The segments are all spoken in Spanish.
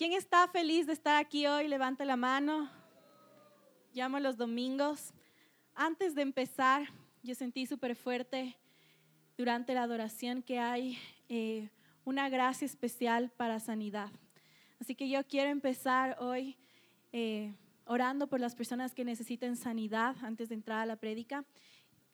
¿Quién está feliz de estar aquí hoy? Levanta la mano. Llamo los domingos. Antes de empezar, yo sentí súper fuerte durante la adoración que hay eh, una gracia especial para sanidad. Así que yo quiero empezar hoy eh, orando por las personas que necesiten sanidad antes de entrar a la prédica.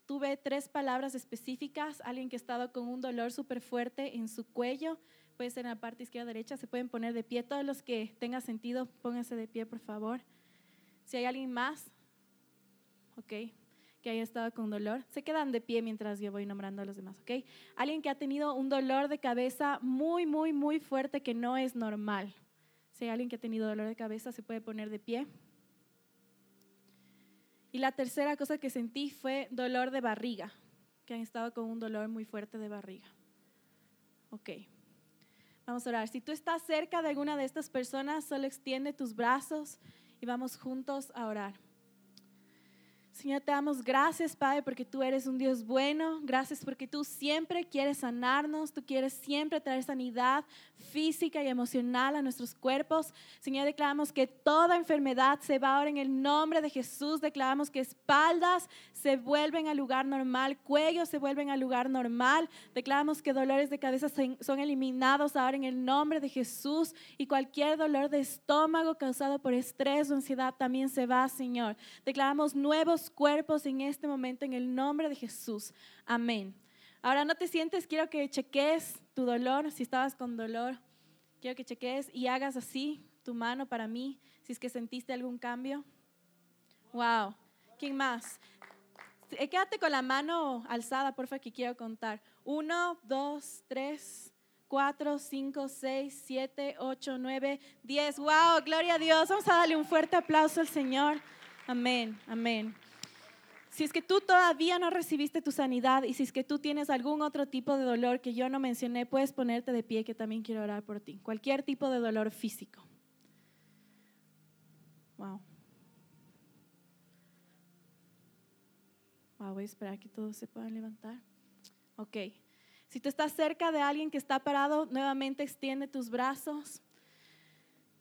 Tuve tres palabras específicas, alguien que ha estado con un dolor súper fuerte en su cuello, puede ser en la parte izquierda derecha, se pueden poner de pie. Todos los que tengan sentido, pónganse de pie, por favor. Si hay alguien más, ok, que haya estado con dolor, se quedan de pie mientras yo voy nombrando a los demás, ok. Alguien que ha tenido un dolor de cabeza muy, muy, muy fuerte que no es normal. Si hay alguien que ha tenido dolor de cabeza, se puede poner de pie. Y la tercera cosa que sentí fue dolor de barriga, que han estado con un dolor muy fuerte de barriga. Ok. Vamos a orar. Si tú estás cerca de alguna de estas personas, solo extiende tus brazos y vamos juntos a orar. Señor, te damos gracias, Padre, porque tú eres un Dios bueno. Gracias porque tú siempre quieres sanarnos, tú quieres siempre traer sanidad física y emocional a nuestros cuerpos. Señor, declaramos que toda enfermedad se va ahora en el nombre de Jesús. Declaramos que espaldas se vuelven al lugar normal, cuellos se vuelven al lugar normal. Declaramos que dolores de cabeza son eliminados ahora en el nombre de Jesús y cualquier dolor de estómago causado por estrés o ansiedad también se va, Señor. Declaramos nuevos cuerpos en este momento en el nombre de Jesús. Amén. Ahora no te sientes, quiero que cheques tu dolor, si estabas con dolor, quiero que cheques y hagas así tu mano para mí, si es que sentiste algún cambio. Wow. ¿Quién más? Eh, quédate con la mano alzada, porfa, que quiero contar. Uno, dos, tres, cuatro, cinco, seis, siete, ocho, nueve, diez. Wow, gloria a Dios. Vamos a darle un fuerte aplauso al Señor. Amén, amén. Si es que tú todavía no recibiste tu sanidad y si es que tú tienes algún otro tipo de dolor que yo no mencioné, puedes ponerte de pie que también quiero orar por ti. Cualquier tipo de dolor físico. Wow. Wow, voy a esperar que todos se puedan levantar. Ok. Si tú estás cerca de alguien que está parado, nuevamente extiende tus brazos.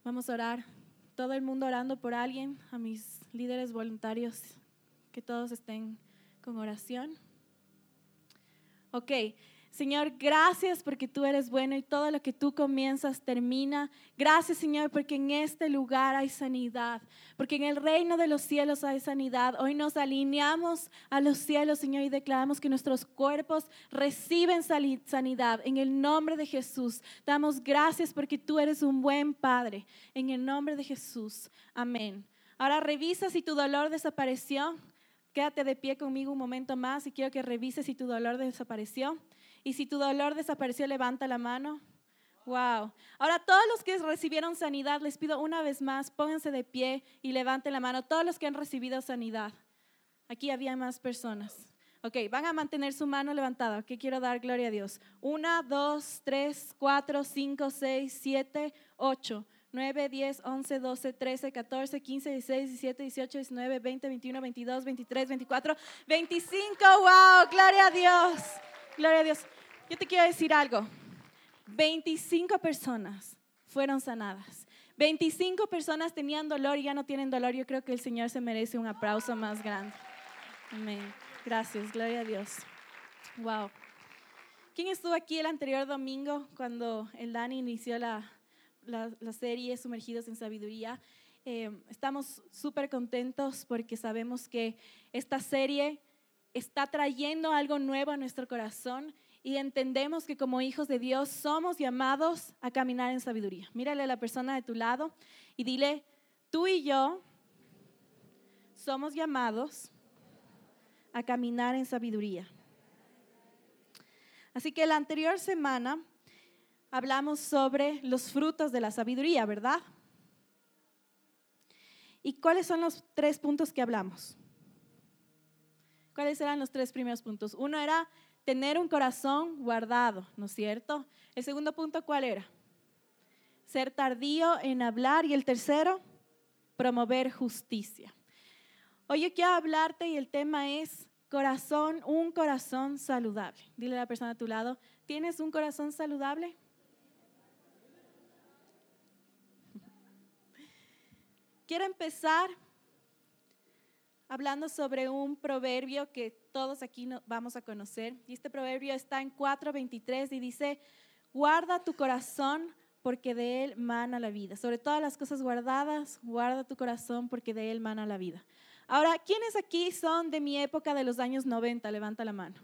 Vamos a orar. Todo el mundo orando por alguien, a mis líderes voluntarios que todos estén con oración. Ok, Señor, gracias porque tú eres bueno y todo lo que tú comienzas termina. Gracias, Señor, porque en este lugar hay sanidad, porque en el reino de los cielos hay sanidad. Hoy nos alineamos a los cielos, Señor, y declaramos que nuestros cuerpos reciben sanidad. En el nombre de Jesús, damos gracias porque tú eres un buen Padre. En el nombre de Jesús, amén. Ahora revisa si tu dolor desapareció. Quédate de pie conmigo un momento más y quiero que revises si tu dolor desapareció. Y si tu dolor desapareció, levanta la mano. Wow. Ahora, todos los que recibieron sanidad, les pido una vez más, pónganse de pie y levanten la mano. Todos los que han recibido sanidad. Aquí había más personas. Ok, van a mantener su mano levantada. Que quiero dar gloria a Dios. Una, dos, tres, cuatro, cinco, seis, siete, ocho. 9, 10, 11, 12, 13, 14, 15, 16, 17, 18, 19, 20, 21, 22, 23, 24, 25. ¡Wow! Gloria a Dios. Gloria a Dios. Yo te quiero decir algo. 25 personas fueron sanadas. 25 personas tenían dolor y ya no tienen dolor. Yo creo que el Señor se merece un aplauso más grande. Amén. Gracias. Gloria a Dios. Wow. ¿Quién estuvo aquí el anterior domingo cuando el Dani inició la, la, serie Sumergidos en Sabiduría. Eh, estamos súper contentos porque sabemos que esta serie está trayendo algo nuevo a nuestro corazón y entendemos que como hijos de Dios somos llamados a caminar en sabiduría. Mírale a la persona de tu lado y dile, tú y yo somos llamados a caminar en sabiduría. Así que la anterior semana hablamos sobre los frutos de la sabiduría, ¿verdad? ¿Y cuáles son los tres puntos que hablamos? ¿Cuáles eran los tres primeros puntos? Uno era tener un corazón guardado, ¿no es cierto? El segundo punto, ¿cuál era? Ser tardío en hablar. Y el tercero, promover justicia. Hoy yo quiero hablarte y el tema es corazón, un corazón saludable. Dile a la persona a tu lado, ¿tienes un corazón saludable? Quiero empezar hablando sobre un proverbio que todos aquí vamos a conocer. Y este proverbio está en 4.23 y dice, guarda tu corazón porque de él mana la vida. Sobre todas las cosas guardadas, guarda tu corazón porque de él mana la vida. Ahora, ¿quiénes aquí son de mi época de los años 90? Levanta la mano.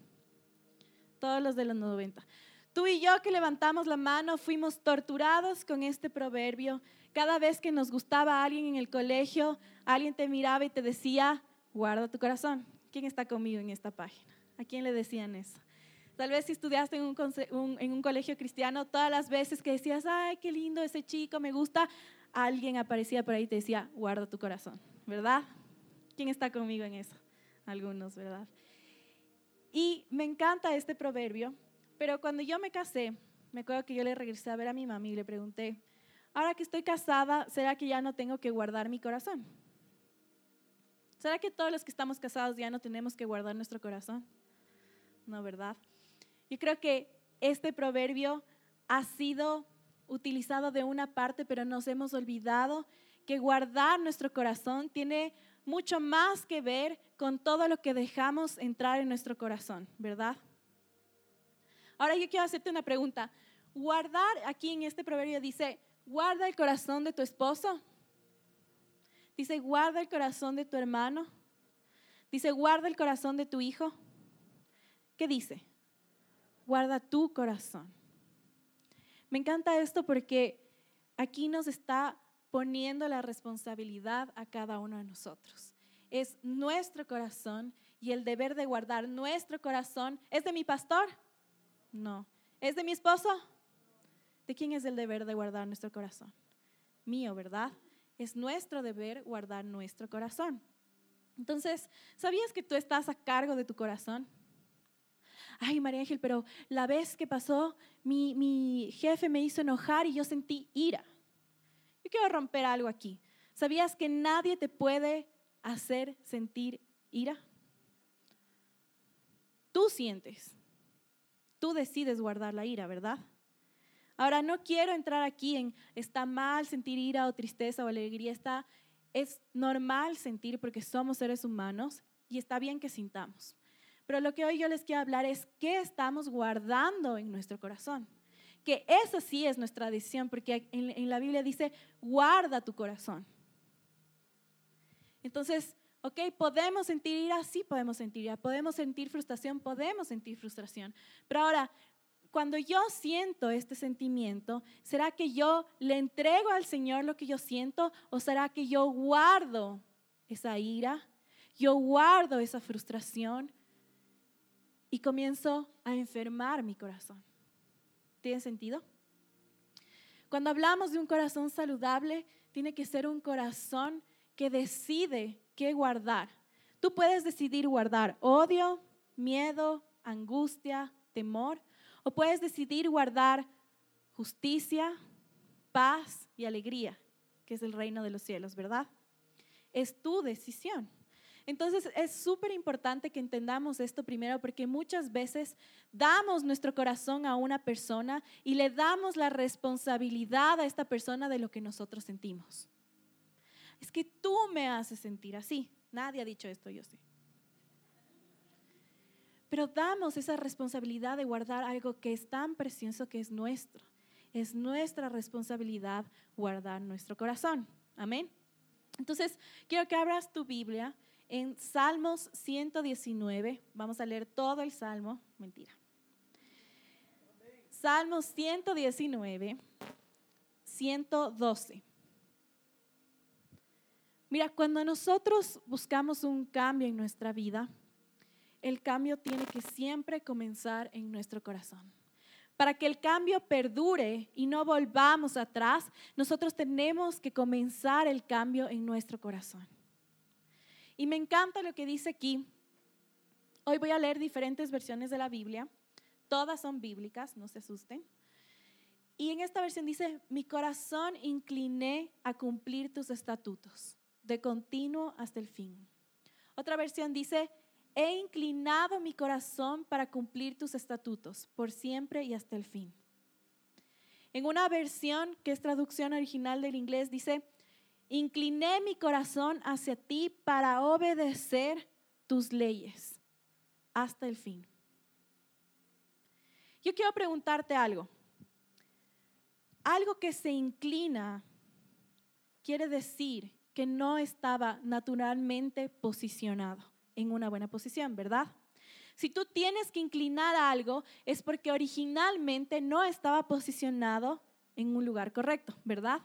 Todos los de los 90. Tú y yo que levantamos la mano fuimos torturados con este proverbio. Cada vez que nos gustaba alguien en el colegio, alguien te miraba y te decía, guarda tu corazón. ¿Quién está conmigo en esta página? ¿A quién le decían eso? Tal vez si estudiaste en un, en un colegio cristiano, todas las veces que decías, ay, qué lindo ese chico, me gusta, alguien aparecía por ahí y te decía, guarda tu corazón, ¿verdad? ¿Quién está conmigo en eso? Algunos, ¿verdad? Y me encanta este proverbio, pero cuando yo me casé, me acuerdo que yo le regresé a ver a mi mamá y le pregunté, ahora que estoy casada, ¿será que ya no tengo que guardar mi corazón? ¿Será que todos los que estamos casados ya no tenemos que guardar nuestro corazón? No, ¿verdad? Yo creo que este proverbio ha sido utilizado de una parte, pero nos hemos olvidado que guardar nuestro corazón tiene mucho más que ver con todo lo que dejamos entrar en nuestro corazón, ¿verdad? Ahora yo quiero hacerte una pregunta. Guardar, aquí en este proverbio dice, guarda el corazón de tu esposo. Dice, guarda el corazón de tu hermano. Dice, guarda el corazón de tu hijo. ¿Qué dice? Guarda tu corazón. Me encanta esto porque aquí nos está poniendo la responsabilidad a cada uno de nosotros. Es nuestro corazón y el deber de guardar nuestro corazón. ¿Es de mi pastor? No. ¿Es de mi esposo? ¿De quién es el deber de guardar nuestro corazón? Mío, ¿verdad? Es nuestro deber guardar nuestro corazón. Entonces, ¿sabías que tú estás a cargo de tu corazón? Ay, María Ángel, pero la vez que pasó, mi, mi jefe me hizo enojar y yo sentí ira. Yo quiero romper algo aquí. ¿Sabías que nadie te puede hacer sentir ira? Tú sientes. Tú decides guardar la ira, ¿verdad? Ahora, no quiero entrar aquí en está mal sentir ira o tristeza o alegría. Está, es normal sentir porque somos seres humanos y está bien que sintamos. Pero lo que hoy yo les quiero hablar es qué estamos guardando en nuestro corazón que esa sí es nuestra decisión, porque en, la Biblia dice, guarda tu corazón. Entonces, ok, podemos sentir ira, sí podemos sentir ira, podemos sentir frustración, podemos sentir frustración. Pero ahora, cuando yo siento este sentimiento, ¿será que yo le entrego al Señor lo que yo siento o será que yo guardo esa ira? Yo guardo esa frustración y comienzo a enfermar mi corazón. ¿Tiene sentido? Cuando hablamos de un corazón saludable, tiene que ser un corazón que decide qué guardar. Tú puedes decidir guardar odio, miedo, angustia, temor, o puedes decidir guardar justicia, paz y alegría, que es el reino de los cielos, ¿verdad? Es tu decisión. Entonces es súper importante que entendamos esto primero porque muchas veces damos nuestro corazón a una persona y le damos la responsabilidad a esta persona de lo que nosotros sentimos. Es que tú me haces sentir así. Nadie ha dicho esto, yo sé. Pero damos esa responsabilidad de guardar algo que es tan precioso que es nuestro. Es nuestra responsabilidad guardar nuestro corazón. Amén. Entonces, quiero que abras tu Biblia en Salmos 119. Vamos a leer todo el Salmo. Mentira. Salmos 119, 112. Mira, cuando nosotros buscamos un cambio en nuestra vida, el cambio tiene que siempre comenzar en nuestro corazón. Para que el cambio perdure y no volvamos atrás, nosotros tenemos que comenzar el cambio en nuestro corazón. Y me encanta lo que dice aquí. Hoy voy a leer diferentes versiones de la Biblia. Todas son bíblicas, no se asusten. Y en esta versión dice, mi corazón incliné a cumplir tus estatutos, de continuo hasta el fin. Otra versión dice, he inclinado mi corazón para cumplir tus estatutos, por siempre y hasta el fin. En una versión que es traducción original del inglés dice, incliné mi corazón hacia ti para obedecer tus leyes hasta el fin. Yo quiero preguntarte algo. Algo que se inclina quiere decir que no estaba naturalmente posicionado en una buena posición, ¿verdad? Si tú tienes que inclinar algo es porque originalmente no estaba posicionado en un lugar correcto, ¿verdad?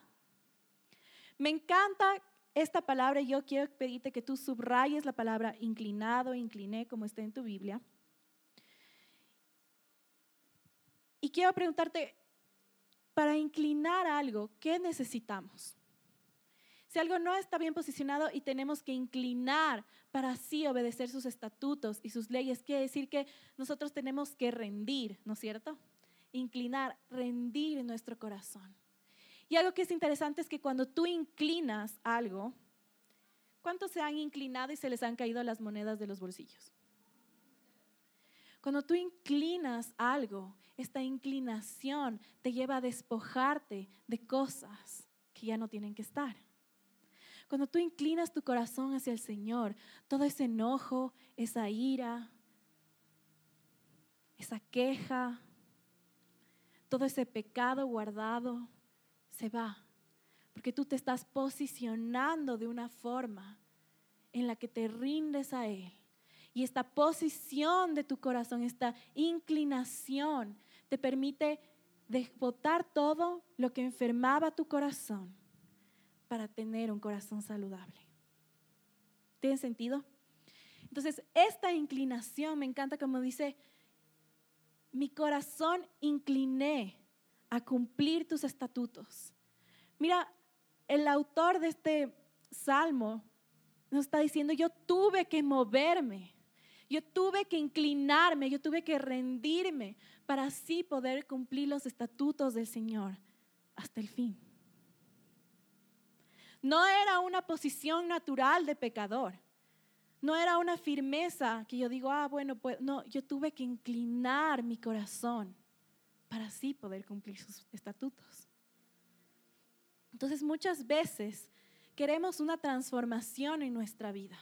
Me encanta esta palabra yo quiero pedirte que tú subrayes la palabra inclinado, incliné, como está en tu Biblia. Y quiero preguntarte, para inclinar algo, ¿qué necesitamos? Si algo no está bien posicionado y tenemos que inclinar para así obedecer sus estatutos y sus leyes, quiere decir que nosotros tenemos que rendir, ¿no es cierto? Inclinar, rendir nuestro corazón. Y algo que es interesante es que cuando tú inclinas algo, ¿cuántos se han inclinado y se les han caído las monedas de los bolsillos? Cuando tú inclinas algo, esta inclinación te lleva a despojarte de cosas que ya no tienen que estar. Cuando tú inclinas tu corazón hacia el Señor, todo ese enojo, esa ira, esa queja, todo ese pecado guardado, se va. Porque tú te estás posicionando de una forma en la que te rindes a Él. Y esta posición de tu corazón, esta inclinación, te permite botar todo lo que enfermaba tu corazón para tener un corazón saludable. ¿Tiene sentido? Entonces, esta inclinación, me encanta como dice, mi corazón incliné a cumplir tus estatutos. Mira, el autor de este salmo nos está diciendo, yo tuve que moverme, yo tuve que inclinarme, yo tuve que rendirme para así poder cumplir los estatutos del Señor hasta el fin. No era una posición natural de pecador. No era una firmeza que yo digo, ah, bueno, pues no, yo tuve que inclinar mi corazón para así poder cumplir sus estatutos. Entonces muchas veces queremos una transformación en nuestra vida,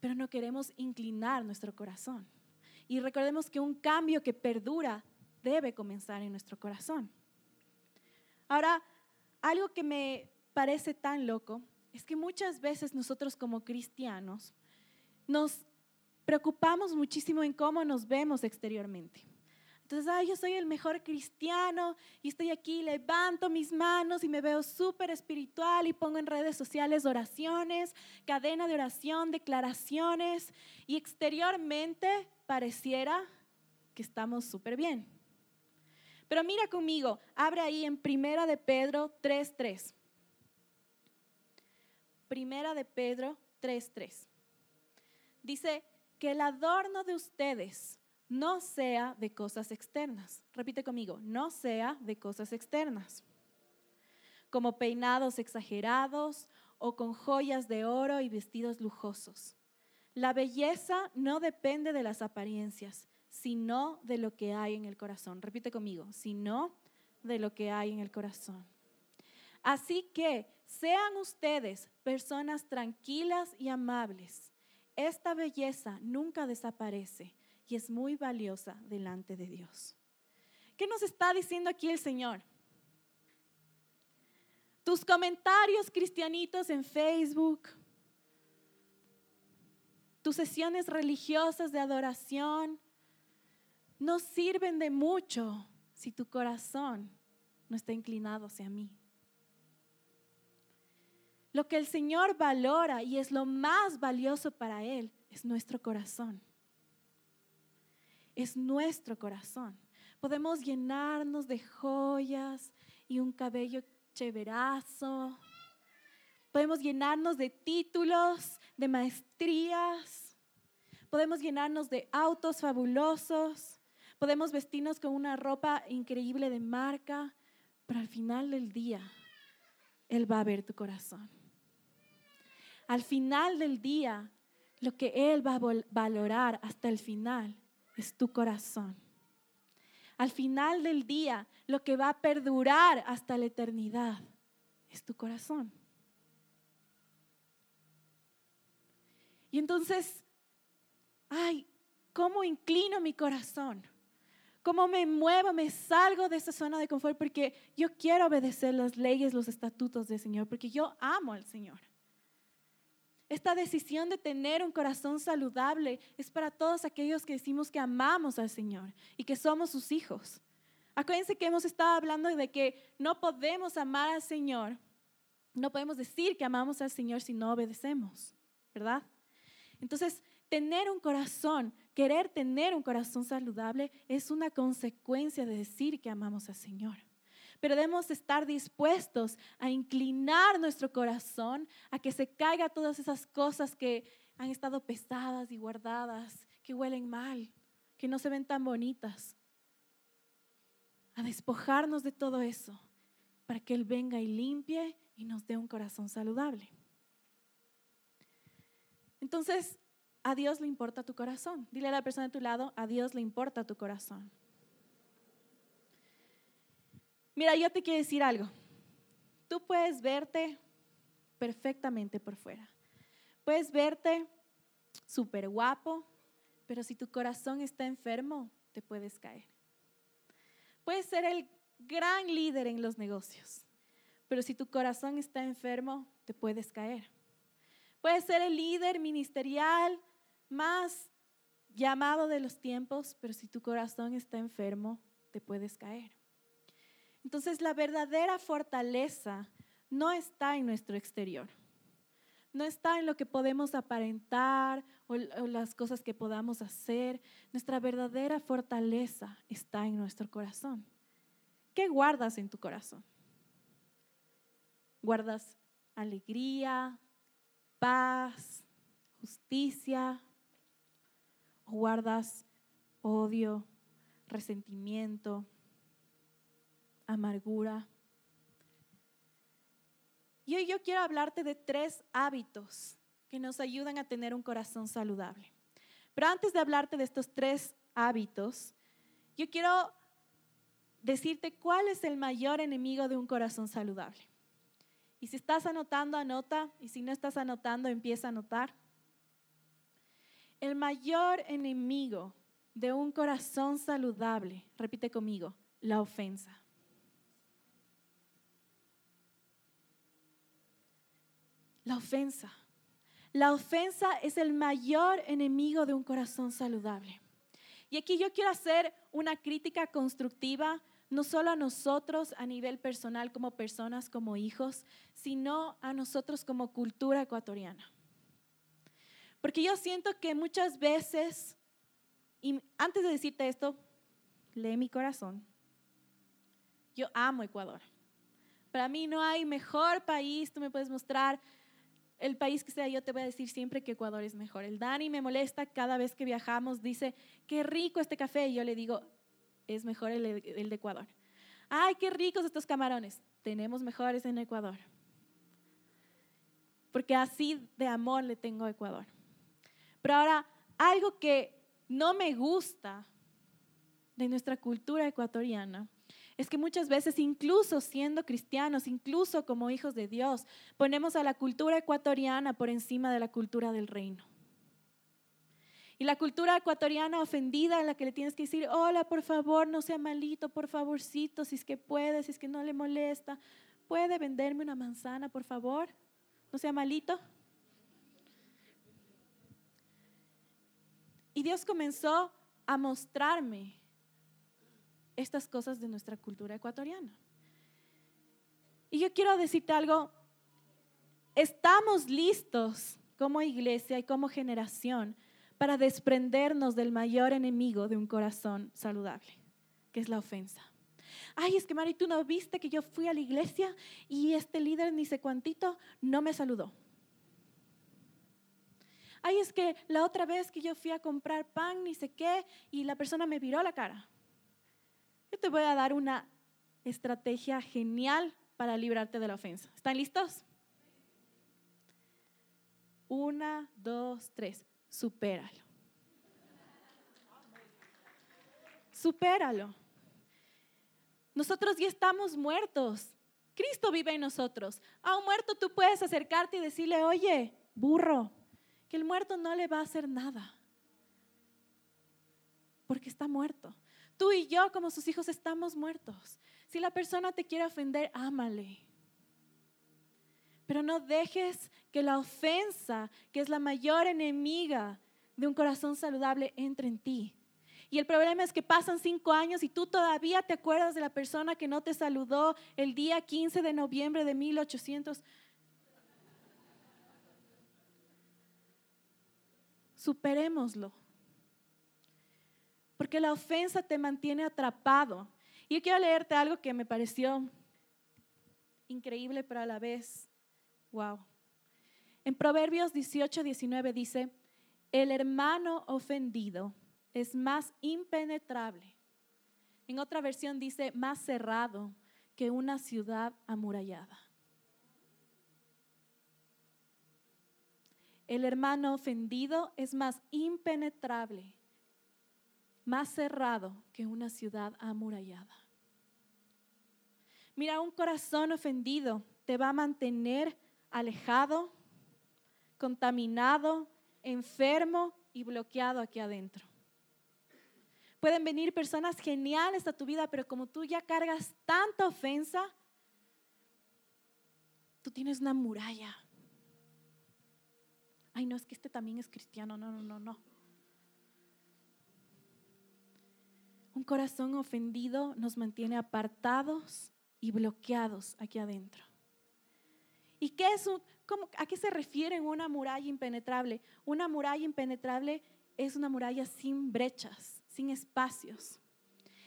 pero no queremos inclinar nuestro corazón. Y recordemos que un cambio que perdura debe comenzar en nuestro corazón. Ahora, algo que me parece tan loco es que muchas veces nosotros como cristianos nos preocupamos muchísimo en cómo nos vemos exteriormente. Entonces, ay, yo soy el mejor cristiano y estoy aquí, levanto mis manos y me veo súper espiritual y pongo en redes sociales oraciones, cadena de oración, declaraciones y exteriormente pareciera que estamos súper bien. Pero mira conmigo, abre ahí en Primera de Pedro 3.3. Primera de Pedro 3.3. Dice que el adorno de ustedes no sea de cosas externas. Repite conmigo, no sea de cosas externas, como peinados exagerados o con joyas de oro y vestidos lujosos. La belleza no depende de las apariencias, sino de lo que hay en el corazón. Repite conmigo, sino de lo que hay en el corazón. Así que sean ustedes personas tranquilas y amables. Esta belleza nunca desaparece y es muy valiosa delante de Dios. ¿Qué nos está diciendo aquí el Señor? Tus comentarios cristianitos en Facebook, tus sesiones religiosas de adoración, no sirven de mucho si tu corazón no está inclinado hacia mí. Lo que el Señor valora y es lo más valioso para Él es nuestro corazón es nuestro corazón. Podemos llenarnos de joyas y un cabello chéverazo. Podemos llenarnos de títulos, de maestrías. Podemos llenarnos de autos fabulosos. Podemos vestirnos con una ropa increíble de marca. Pero al final del día, Él va a ver tu corazón. Al final del día, lo que Él va a valorar hasta el final es tu corazón. Al final del día, lo que va a perdurar hasta la eternidad es tu corazón. Y entonces, ay, ¿cómo inclino mi corazón? ¿Cómo me muevo, me salgo de esa zona de confort? Porque yo quiero obedecer las leyes, los estatutos del Señor, porque yo amo al Señor. Esta decisión de tener un corazón saludable es para todos aquellos que decimos que amamos al Señor y que somos sus hijos. Acuérdense que hemos estado hablando de que no podemos amar al Señor, no podemos decir que amamos al Señor si no obedecemos, ¿verdad? Entonces, tener un corazón, querer tener un corazón saludable es una consecuencia de decir que amamos al Señor. Pero debemos estar dispuestos a inclinar nuestro corazón a que se caiga todas esas cosas que han estado pesadas y guardadas, que huelen mal, que no se ven tan bonitas. A despojarnos de todo eso para que Él venga y limpie y nos dé un corazón saludable. Entonces, a Dios le importa tu corazón. Dile a la persona de tu lado, a Dios le importa tu corazón. Mira, yo te quiero decir algo. Tú puedes verte perfectamente por fuera. Puedes verte súper guapo, pero si tu corazón está enfermo, te puedes caer. Puedes ser el gran líder en los negocios, pero si tu corazón está enfermo, te puedes caer. Puedes ser el líder ministerial más llamado de los tiempos, pero si tu corazón está enfermo, te puedes caer. Entonces la verdadera fortaleza no está en nuestro exterior, no está en lo que podemos aparentar o, las cosas que podamos hacer. Nuestra verdadera fortaleza está en nuestro corazón. ¿Qué guardas en tu corazón? ¿Guardas alegría, paz, justicia, guardas odio, resentimiento, amargura. Y hoy yo quiero hablarte de tres hábitos que nos ayudan a tener un corazón saludable. Pero antes de hablarte de estos tres hábitos, yo quiero decirte cuál es el mayor enemigo de un corazón saludable. Y si estás anotando, anota. Y si no estás anotando, empieza a anotar. El mayor enemigo de un corazón saludable, repite conmigo, la ofensa. La ofensa. La ofensa es el mayor enemigo de un corazón saludable. Y aquí yo quiero hacer una crítica constructiva no solo a nosotros a nivel personal como personas, como hijos, sino a nosotros como cultura ecuatoriana. Porque yo siento que muchas veces, y antes de decirte esto, lee mi corazón. Yo amo Ecuador. Para mí no hay mejor país, tú me puedes mostrar el país que sea, yo te voy a decir siempre que Ecuador es mejor. El Dani me molesta cada vez que viajamos, dice, qué rico este café. Y yo le digo, es mejor el, de Ecuador. Ay, qué ricos estos camarones. Tenemos mejores en Ecuador. Porque así de amor le tengo a Ecuador. Pero ahora, algo que no me gusta de nuestra cultura ecuatoriana es que muchas veces, incluso siendo cristianos, incluso como hijos de Dios, ponemos a la cultura ecuatoriana por encima de la cultura del reino. Y la cultura ecuatoriana ofendida en la que le tienes que decir, hola, por favor, no sea malito, por favorcito, si es que puede, si es que no le molesta, ¿puede venderme una manzana, por favor? No sea malito. Y Dios comenzó a mostrarme estas cosas de nuestra cultura ecuatoriana. Y yo quiero decirte algo, estamos listos como iglesia y como generación para desprendernos del mayor enemigo de un corazón saludable, que es la ofensa. Ay, es que Mari, tú no viste que yo fui a la iglesia y este líder ni sé cuantito no me saludó. Ay, es que la otra vez que yo fui a comprar pan, ni sé qué, y la persona me viró la cara. Yo te voy a dar una estrategia genial para librarte de la ofensa. ¿Están listos? Una, dos, tres supéralo. Supéralo. Nosotros ya estamos muertos. Cristo vive en nosotros. A un muerto tú puedes acercarte y decirle, oye, burro, que el muerto no le va a hacer nada. Porque está muerto. Tú y yo como sus hijos estamos muertos. Si la persona te quiere ofender, ámale. Pero no dejes que la ofensa, que es la mayor enemiga de un corazón saludable, entre en ti. Y el problema es que pasan cinco años y tú todavía te acuerdas de la persona que no te saludó el día 15 de noviembre de 1800. Superémoslo. Porque la ofensa te mantiene atrapado. Y yo quiero leerte algo que me pareció increíble, pero a la vez, wow. En Proverbios 18, 19 dice, el hermano ofendido es más impenetrable. En otra versión dice más cerrado que una ciudad amurallada. El hermano ofendido es más impenetrable, más cerrado que una ciudad amurallada. Mira, un corazón ofendido te va a mantener alejado, contaminado, enfermo y bloqueado aquí adentro. Pueden venir personas geniales a tu vida, pero como tú ya cargas tanta ofensa, tú tienes una muralla. Ay, no, es que este también es cristiano. No, no, no, no. Un corazón ofendido nos mantiene apartados y bloqueados aquí adentro. ¿Y qué es un, ¿A qué se refiere una muralla impenetrable? Una muralla impenetrable es una muralla sin brechas sin espacios.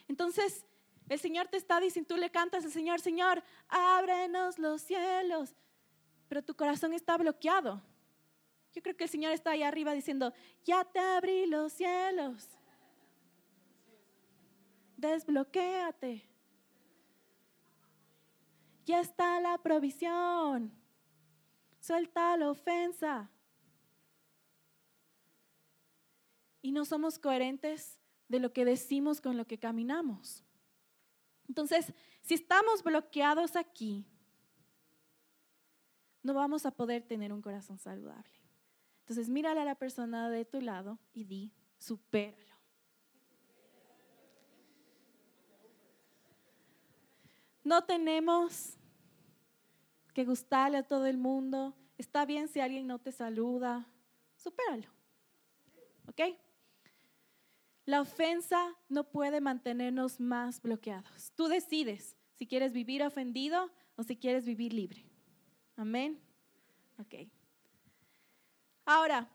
Entonces, el Señor te está diciendo, tú le cantas al Señor, Señor, ábrenos los cielos, pero tu corazón está bloqueado. Yo creo que el Señor está ahí arriba diciendo, ya te abrí los cielos. Desbloquéate. Ya está la provisión. Suelta la ofensa. Y no somos coherentes de lo que decimos con lo que caminamos. Entonces, si estamos bloqueados aquí, no vamos a poder tener un corazón saludable. Entonces, mírale a la persona de tu lado y di, supéralo. No tenemos que gustarle a todo el mundo. Está bien si alguien no te saluda, supéralo. ¿Ok? La ofensa no puede mantenernos más bloqueados. Tú decides si quieres vivir ofendido o si quieres vivir libre. Amén. Ok. Ahora,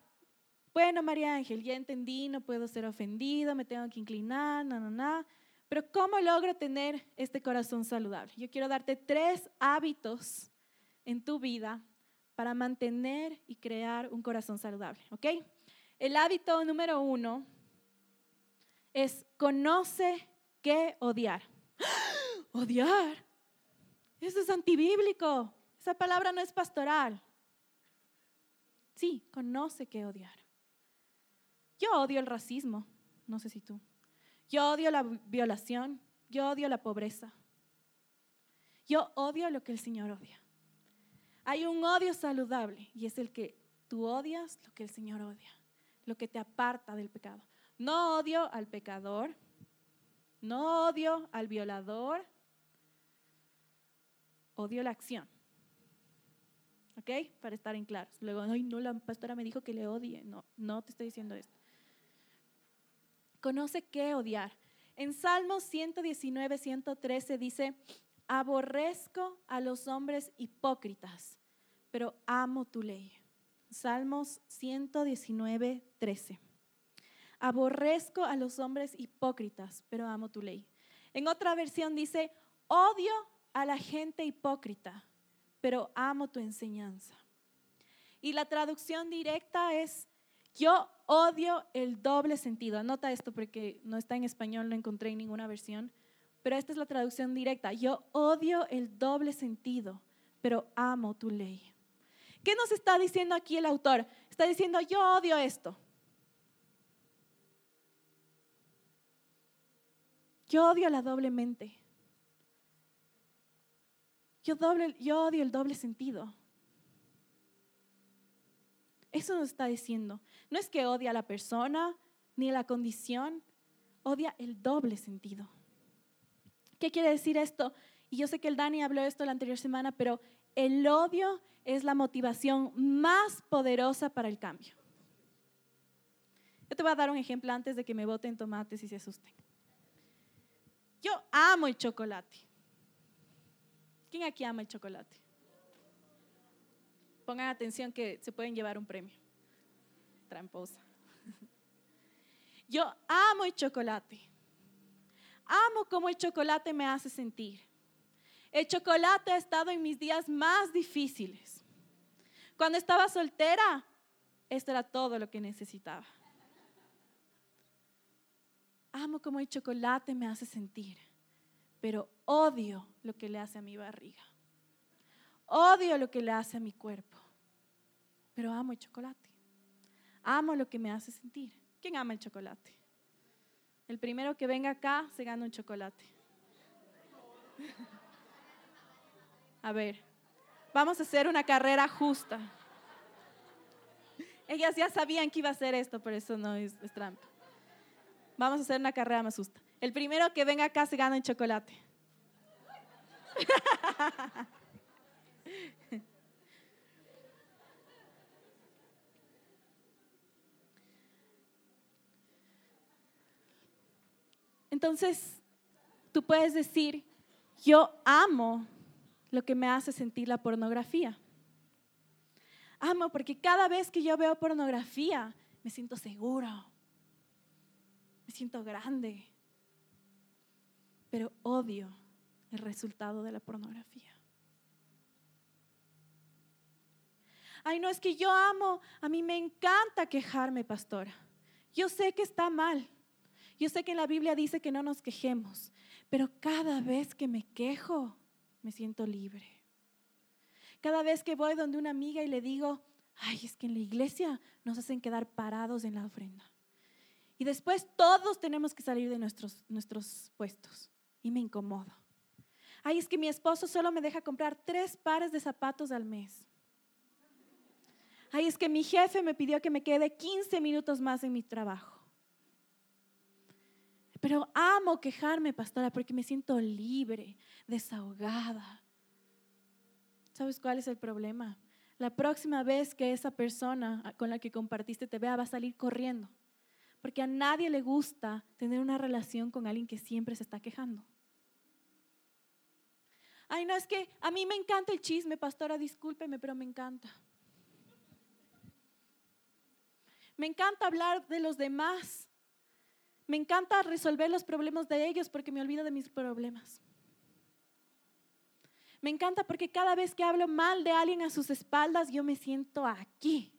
bueno, María Ángel, ya entendí, no puedo ser ofendido, me tengo que inclinar, no, no, no. Pero ¿cómo logro tener este corazón saludable? Yo quiero darte tres hábitos en tu vida para mantener y crear un corazón saludable, ¿ok? El hábito número uno es conoce qué odiar. Odiar. Eso es antibíblico. Esa palabra no es pastoral. Sí, conoce qué odiar. Yo odio el racismo, no sé si tú. Yo odio la violación, yo odio la pobreza. Yo odio lo que el Señor odia. Hay un odio saludable y es el que tú odias lo que el Señor odia, lo que te aparta del pecado. No odio al pecador, no odio al violador, odio la acción. ¿Ok? Para estar en claros. Luego, ay, no, la pastora me dijo que le odie. No, no te estoy diciendo esto. Conoce qué odiar. En Salmos 119, 113 dice, aborrezco a los hombres hipócritas, pero amo tu ley. Salmos 119, 13. Aborrezco a los hombres hipócritas, pero amo tu ley. En otra versión dice, odio a la gente hipócrita, pero amo tu enseñanza. Y la traducción directa es, yo odio el doble sentido. Anota esto porque no está en español, no encontré en ninguna versión, pero esta es la traducción directa. Yo odio el doble sentido, pero amo tu ley. ¿Qué nos está diciendo aquí el autor? Está diciendo, yo odio esto, Yo odio la doble mente. Yo, odio el doble sentido. Eso nos está diciendo. No es que odia a la persona ni la condición, odia el doble sentido. ¿Qué quiere decir esto? Y yo sé que el Dani habló esto la anterior semana, pero el odio es la motivación más poderosa para el cambio. Yo te voy a dar un ejemplo antes de que me boten tomates y se asusten. Yo amo el chocolate. ¿Quién aquí ama el chocolate? Pongan atención que se pueden llevar un premio. Tramposa. Yo amo el chocolate. Amo cómo el chocolate me hace sentir. El chocolate ha estado en mis días más difíciles. Cuando estaba soltera, esto era todo lo que necesitaba. Amo cómo el chocolate me hace sentir, pero odio lo que le hace a mi barriga. Odio lo que le hace a mi cuerpo, pero amo el chocolate. Amo lo que me hace sentir. ¿Quién ama el chocolate? El primero que venga acá se gana un chocolate. A ver, vamos a hacer una carrera justa. Ellas ya sabían que iba a hacer esto, por eso no es, trampa. Vamos a hacer una carrera más justa. El primero que venga acá se gana un chocolate. Entonces, tú puedes decir, yo amo lo que me hace sentir la pornografía. Amo porque cada vez que yo veo pornografía me siento seguro, me siento grande, pero odio el resultado de la pornografía. Ay, no es que yo amo, a mí me encanta quejarme, pastora. Yo sé que está mal. Yo sé que en la Biblia dice que no nos quejemos, pero cada vez que me quejo, me siento libre. Cada vez que voy donde una amiga y le digo, ay, es que en la iglesia nos hacen quedar parados en la ofrenda. Y después todos tenemos que salir de nuestros, nuestros puestos. Y me incomodo. Ay, es que mi esposo solo me deja comprar tres pares de zapatos al mes. Ay, es que mi jefe me pidió que me quede 15 minutos más en mi trabajo. Pero amo quejarme, pastora, porque me siento libre, desahogada. ¿Sabes cuál es el problema? La próxima vez que esa persona con la que compartiste te vea va a salir corriendo. Porque a nadie le gusta tener una relación con alguien que siempre se está quejando. Ay, no, es que a mí me encanta el chisme, pastora, discúlpeme, pero me encanta. Me encanta hablar de los demás. Me encanta resolver los problemas de ellos porque me olvido de mis problemas. Me encanta porque cada vez que hablo mal de alguien a sus espaldas, yo me siento aquí.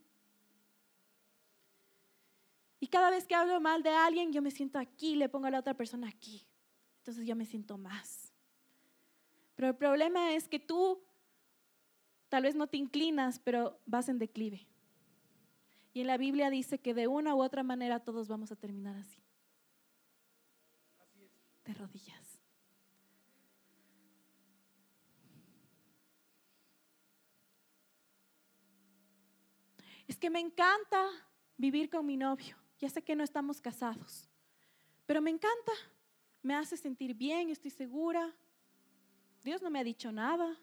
Y cada vez que hablo mal de alguien, yo me siento aquí, le pongo a la otra persona aquí. Entonces yo me siento más. Pero el problema es que tú tal vez no te inclinas, pero vas en declive. Y en la Biblia dice que de una u otra manera todos vamos a terminar así de rodillas. Es que me encanta vivir con mi novio. Ya sé que no estamos casados, pero me encanta. Me hace sentir bien, estoy segura. Dios no me ha dicho nada.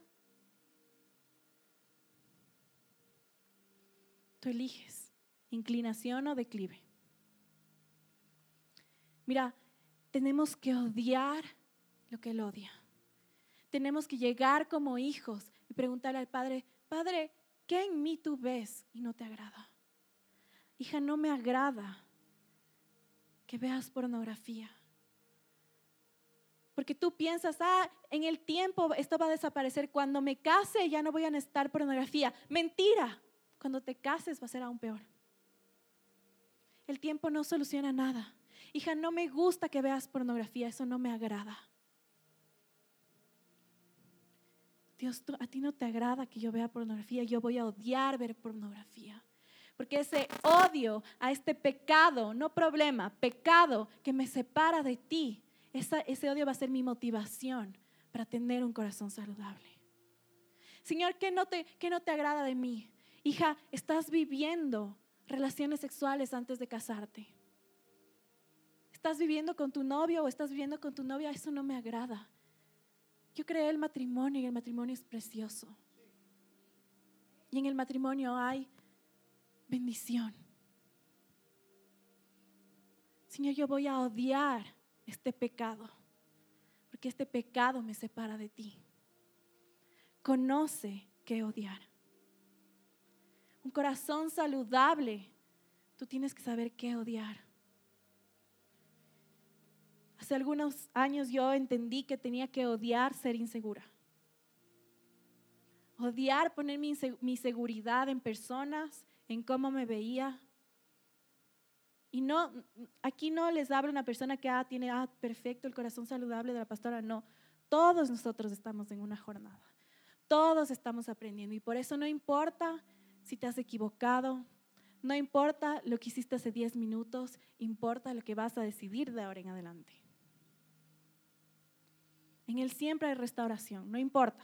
Tú eliges inclinación o declive. Mira, tenemos que odiar lo que Él odia. Tenemos que llegar como hijos y preguntarle al Padre, Padre, ¿qué en mí tú ves y no te agrada? Hija, no me agrada que veas pornografía. Porque tú piensas, ah, en el tiempo esto va a desaparecer. Cuando me case ya no voy a necesitar pornografía. Mentira. Cuando te cases va a ser aún peor. El tiempo no soluciona nada hija, no me gusta que veas pornografía, eso no me agrada. Dios, a ti no te agrada que yo vea pornografía, yo voy a odiar ver pornografía. Porque ese odio a este pecado, no problema, pecado que me separa de ti, ese odio va a ser mi motivación para tener un corazón saludable. Señor, ¿qué no te, qué no te agrada de mí? Hija, estás viviendo relaciones sexuales antes de casarte. Estás viviendo con tu novio o estás viviendo con tu novia, eso no me agrada. Yo creé el matrimonio y el matrimonio es precioso. Y en el matrimonio hay bendición. Señor, yo voy a odiar este pecado, porque este pecado me separa de ti. Conoce qué odiar. Un corazón saludable, tú tienes que saber qué odiar. Hace algunos años yo entendí que tenía que odiar ser insegura. Odiar poner mi, mi seguridad en personas, en cómo me veía, y no, aquí no les habla una persona que ah, tiene ah, perfecto el corazón saludable de la pastora, no. Todos nosotros estamos en una jornada. Todos estamos aprendiendo y por eso no importa si te has equivocado, no importa lo que hiciste hace 10 minutos, importa lo que vas a decidir de ahora en adelante. En Él siempre hay restauración, no importa.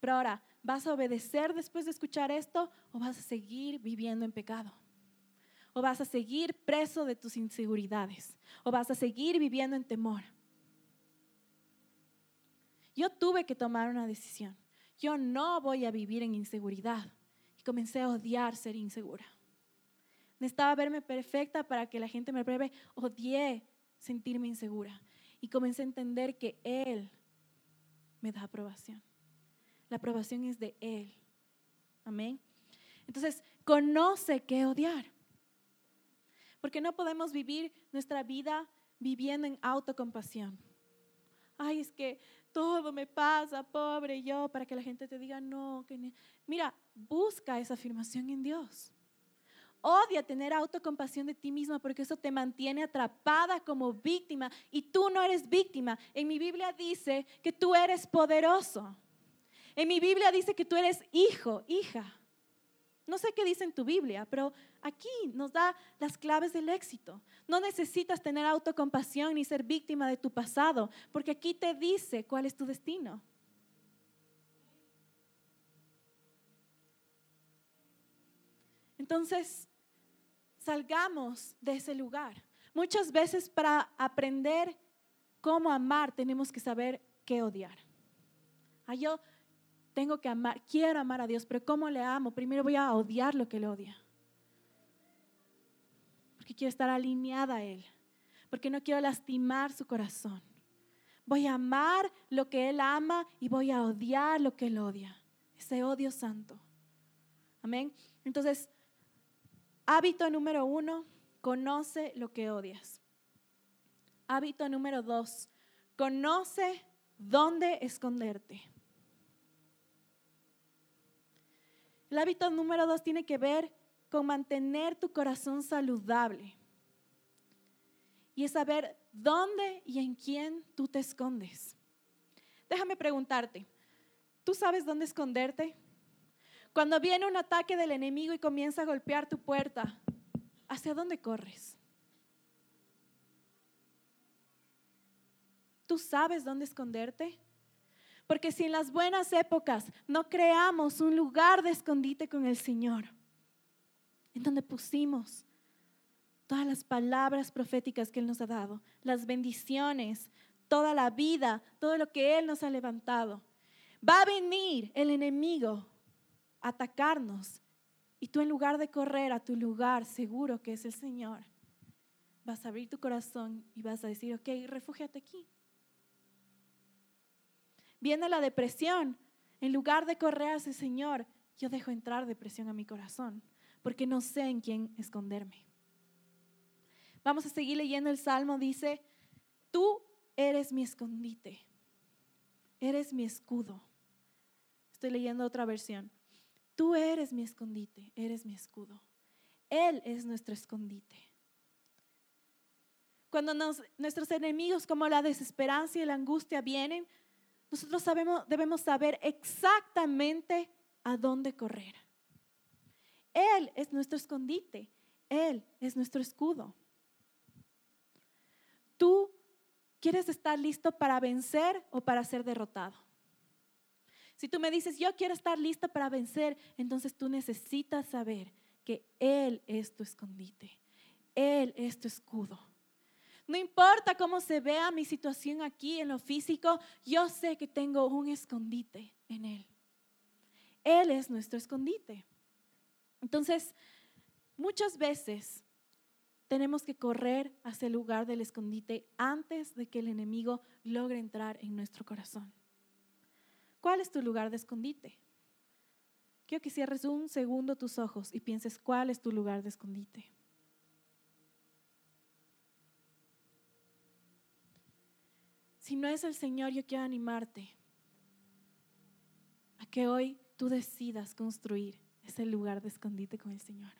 Pero ahora, ¿vas a obedecer después de escuchar esto o vas a seguir viviendo en pecado? o vas a seguir preso de tus inseguridades, o vas a seguir viviendo en temor. Yo tuve que tomar una decisión. Yo no voy a vivir en inseguridad. Y comencé a odiar ser insegura. Necesitaba verme perfecta para que la gente me pruebe. Odié sentirme insegura. Y comencé a entender que Él me da aprobación. La aprobación es de Él. Amén. Entonces, conoce qué odiar. Porque no podemos vivir nuestra vida viviendo en autocompasión. Ay, es que todo me pasa, pobre yo, para que la gente te diga no. Que Mira, busca esa afirmación en Dios. Odia tener autocompasión de ti misma porque eso te mantiene atrapada como víctima y tú no eres víctima. En mi Biblia dice que tú eres poderoso. En mi Biblia dice que tú eres hijo, hija. No sé qué dice en tu Biblia, pero aquí nos da las claves del éxito. No necesitas tener autocompasión ni ser víctima de tu pasado, porque aquí te dice cuál es tu destino. Entonces, salgamos de ese lugar. Muchas veces para aprender cómo amar tenemos que saber qué odiar. Ah, yo tengo que amar, quiero amar a Dios, pero ¿cómo le amo? Primero voy a odiar lo que le odia. Porque quiero estar alineada a Él. Porque no quiero lastimar su corazón. Voy a amar lo que Él ama y voy a odiar lo que Él odia. Ese odio santo. Amén. Entonces, hábito número uno, conoce lo que odias. Hábito número dos, conoce dónde esconderte. El hábito número dos tiene que ver con mantener tu corazón saludable. Y es saber dónde y en quién tú te escondes. Déjame preguntarte, ¿tú sabes dónde esconderte? Cuando viene un ataque del enemigo y comienza a golpear tu puerta, ¿hacia dónde corres? ¿Tú sabes dónde esconderte? Porque si en las buenas épocas no creamos un lugar de escondite con el Señor, en donde pusimos todas las palabras proféticas que Él nos ha dado, las bendiciones, toda la vida, todo lo que Él nos ha levantado, va a venir el enemigo a atacarnos. Y tú en lugar de correr a tu lugar seguro que es el Señor, vas a abrir tu corazón y vas a decir, ok, refúgiate aquí viene la depresión, en lugar de correr a ese Señor, yo dejo entrar depresión a mi corazón, porque no sé en quién esconderme. Vamos a seguir leyendo el Salmo, dice, tú eres mi escondite, eres mi escudo. Estoy leyendo otra versión. Tú eres mi escondite, eres mi escudo. Él es nuestro escondite. Cuando nuestros enemigos como la desesperanza y la angustia vienen, nosotros debemos saber exactamente a dónde correr. Él es nuestro escondite, Él es nuestro escudo. ¿Tú quieres estar listo para vencer o para ser derrotado? Si tú me dices, yo quiero estar lista para vencer, entonces tú necesitas saber que Él es tu escondite. Él es tu escudo. No importa cómo se vea mi situación aquí en lo físico, yo sé que tengo un escondite en Él. Él es nuestro escondite. Entonces, muchas veces tenemos que correr hacia el lugar del escondite antes de que el enemigo logre entrar en nuestro corazón. ¿Cuál es tu lugar de escondite? Quiero que cierres un segundo tus ojos y pienses cuál es tu lugar de escondite. Si no es el Señor, yo quiero animarte a que hoy tú decidas construir ese lugar de escondite con el Señor.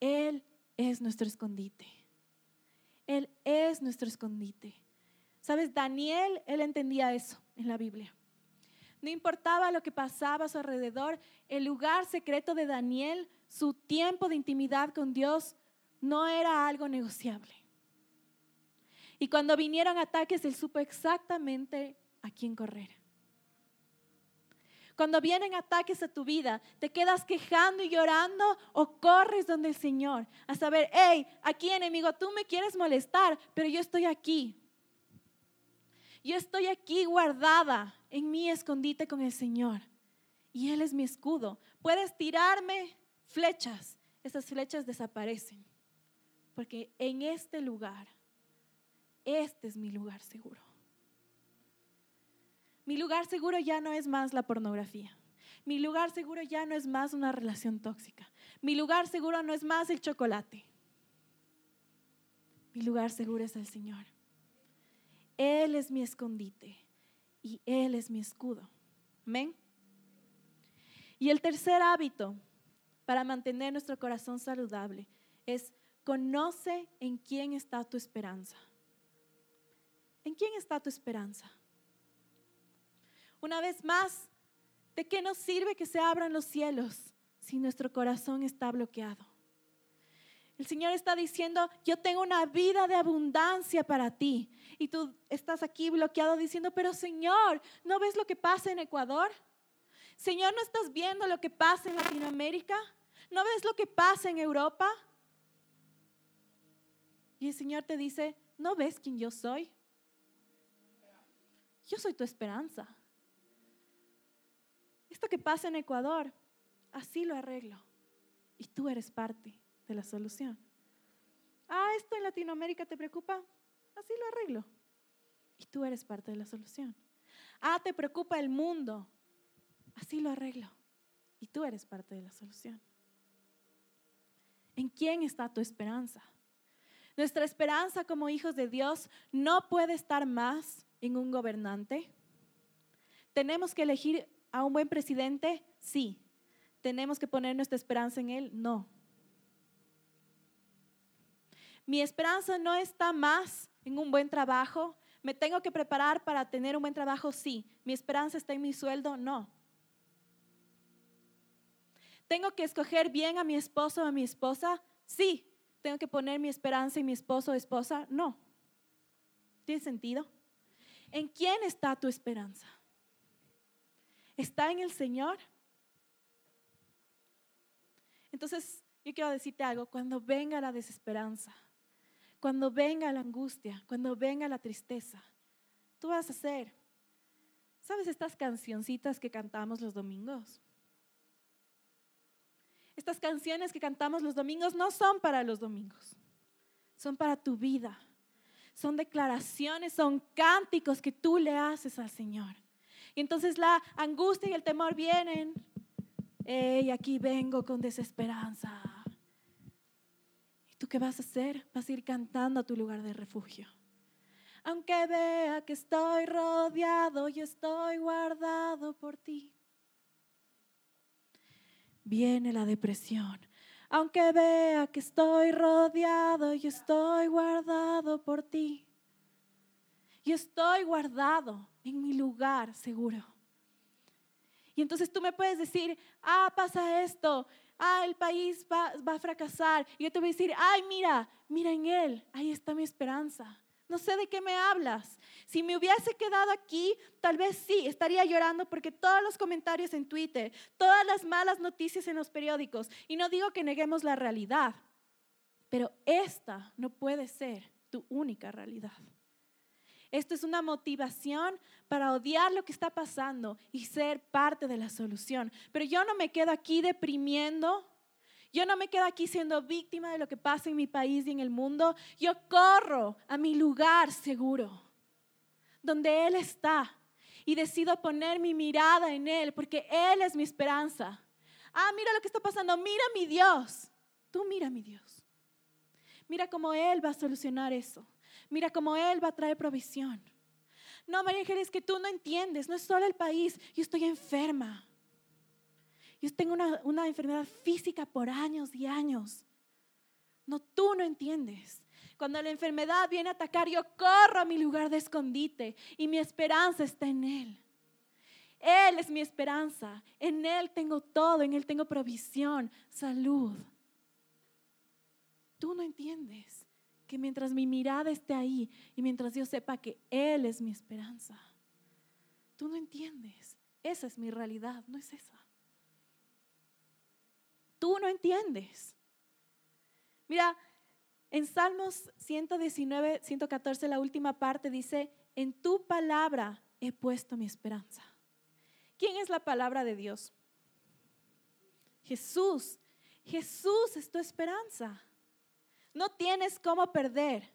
Él es nuestro escondite. Él es nuestro escondite. ¿Sabes? Daniel, él entendía eso en la Biblia. No importaba lo que pasaba a su alrededor, el lugar secreto de Daniel, su tiempo de intimidad con Dios, no era algo negociable. Y cuando vinieron ataques, él supo exactamente a quién correr. Cuando vienen ataques a tu vida, te quedas quejando y llorando o corres donde el Señor a saber, hey, aquí enemigo, tú me quieres molestar, pero yo estoy aquí. Yo estoy aquí guardada en mi escondite con el Señor. Y Él es mi escudo. Puedes tirarme flechas. Esas flechas desaparecen. Porque en este lugar, este es mi lugar seguro. Mi lugar seguro ya no es más la pornografía. Mi lugar seguro ya no es más una relación tóxica. Mi lugar seguro no es más el chocolate. Mi lugar seguro es el Señor. Él es mi escondite y Él es mi escudo. Amén. Y el tercer hábito para mantener nuestro corazón saludable es conoce en quién está tu esperanza. ¿En quién está tu esperanza? Una vez más, ¿de qué nos sirve que se abran los cielos si nuestro corazón está bloqueado? El Señor está diciendo, yo tengo una vida de abundancia para ti. Y tú estás aquí bloqueado diciendo, pero Señor, ¿no ves lo que pasa en Ecuador? Señor, ¿no estás viendo lo que pasa en Latinoamérica? ¿No ves lo que pasa en Europa? Y el Señor te dice, ¿no ves quién yo soy? Yo soy tu esperanza esto que pasa en Ecuador, así lo arreglo. Y tú eres parte de la solución. Ah, esto en Latinoamérica te preocupa, así lo arreglo. Y tú eres parte de la solución. Ah, te preocupa el mundo, así lo arreglo. Y tú eres parte de la solución. ¿En quién está tu esperanza? Nuestra esperanza como hijos de Dios no puede estar más en un gobernante. Tenemos que elegir a un buen presidente? Sí. ¿Tenemos que poner nuestra esperanza en él? No. Mi esperanza no está más en un buen trabajo. ¿Me tengo que preparar para tener un buen trabajo? Sí. ¿Mi esperanza está en mi sueldo? No. ¿Tengo que escoger bien a mi esposo o a mi esposa? Sí. ¿Tengo que poner mi esperanza en mi esposo o esposa? No. ¿Tiene sentido? ¿En quién está tu esperanza? está en el Señor. Entonces, yo quiero decirte algo, cuando venga la desesperanza, cuando venga la angustia, cuando venga la tristeza, tú vas a hacer, ¿sabes estas cancioncitas que cantamos los domingos? Estas canciones que cantamos los domingos no son para los domingos, son para tu vida. Son declaraciones, son cánticos que tú le haces al Señor. Y entonces la angustia y el temor vienen. Hey, aquí vengo con desesperanza. ¿Y tú qué vas a hacer? Vas a ir cantando a tu lugar de refugio. Aunque vea que estoy rodeado y estoy guardado por ti. Viene la depresión. Aunque vea que estoy rodeado y estoy guardado por ti. Y estoy guardado en mi lugar seguro. Y entonces tú me puedes decir, ah, pasa esto, ah, el país va, va, a fracasar. Y yo te voy a decir, ay, mira, mira en Él, ahí está mi esperanza. No sé de qué me hablas. Si me hubiese quedado aquí, tal vez sí, estaría llorando porque todos los comentarios en Twitter, todas las malas noticias en los periódicos, y no digo que neguemos la realidad, pero esta no puede ser tu única realidad. Esto es una motivación para odiar lo que está pasando y ser parte de la solución. Pero yo no me quedo aquí deprimiendo. Yo no me quedo aquí siendo víctima de lo que pasa en mi país y en el mundo. Yo corro a mi lugar seguro, donde Él está. Y decido poner mi mirada en Él, porque Él es mi esperanza. Ah, mira lo que está pasando. Mira mi Dios. Tú mira mi Dios. Mira cómo Él va a solucionar eso. Mira cómo Él va a traer provisión. No, María Ángeles, que tú no entiendes. No es solo el país. Yo estoy enferma. Yo tengo una, una enfermedad física por años y años. No, tú no entiendes. Cuando la enfermedad viene a atacar, yo corro a mi lugar de escondite y mi esperanza está en Él. Él es mi esperanza. En Él tengo todo, en Él tengo provisión, salud. Tú no entiendes que mientras mi mirada esté ahí y mientras yo sepa que Él es mi esperanza, tú no entiendes. Esa es mi realidad, no es esa. Tú no entiendes. Mira, en Salmos 119, 114, la última parte dice, en tu palabra he puesto mi esperanza. ¿Quién es la palabra de Dios? Jesús. Jesús es tu esperanza. No tienes cómo perder.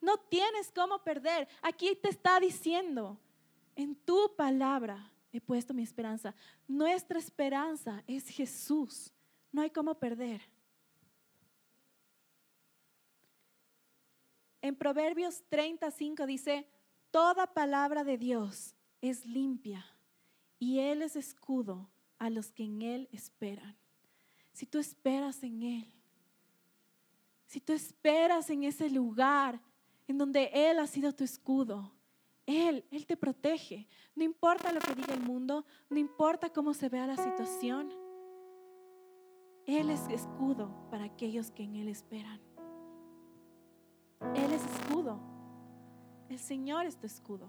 No tienes cómo perder. Aquí te está diciendo, en tu palabra he puesto mi esperanza. Nuestra esperanza es Jesús. No hay cómo perder. En Proverbios 35 dice, toda palabra de Dios es limpia y Él es escudo a los que en Él esperan. Si tú esperas en Él, si tú esperas en ese lugar en donde Él ha sido tu escudo, Él, Él te protege. No importa lo que diga el mundo, no importa cómo se vea la situación. Él es escudo para aquellos que en Él esperan. Él es escudo. El Señor es tu escudo.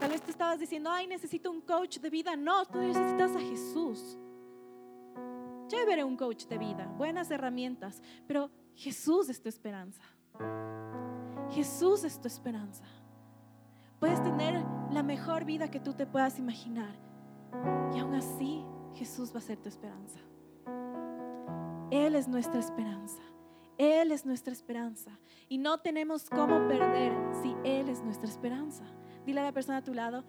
Tal vez te estabas diciendo, ay, necesito un coach de vida. No, tú necesitas a Jesús. Chévere un coach de vida, buenas herramientas, pero Jesús es tu esperanza. Jesús es tu esperanza. Puedes tener la mejor vida que tú te puedas imaginar y aún así Jesús va a ser tu esperanza. Él es nuestra esperanza. Él es nuestra esperanza. Y no tenemos cómo perder si Él es nuestra esperanza. Dile a la persona a tu lado,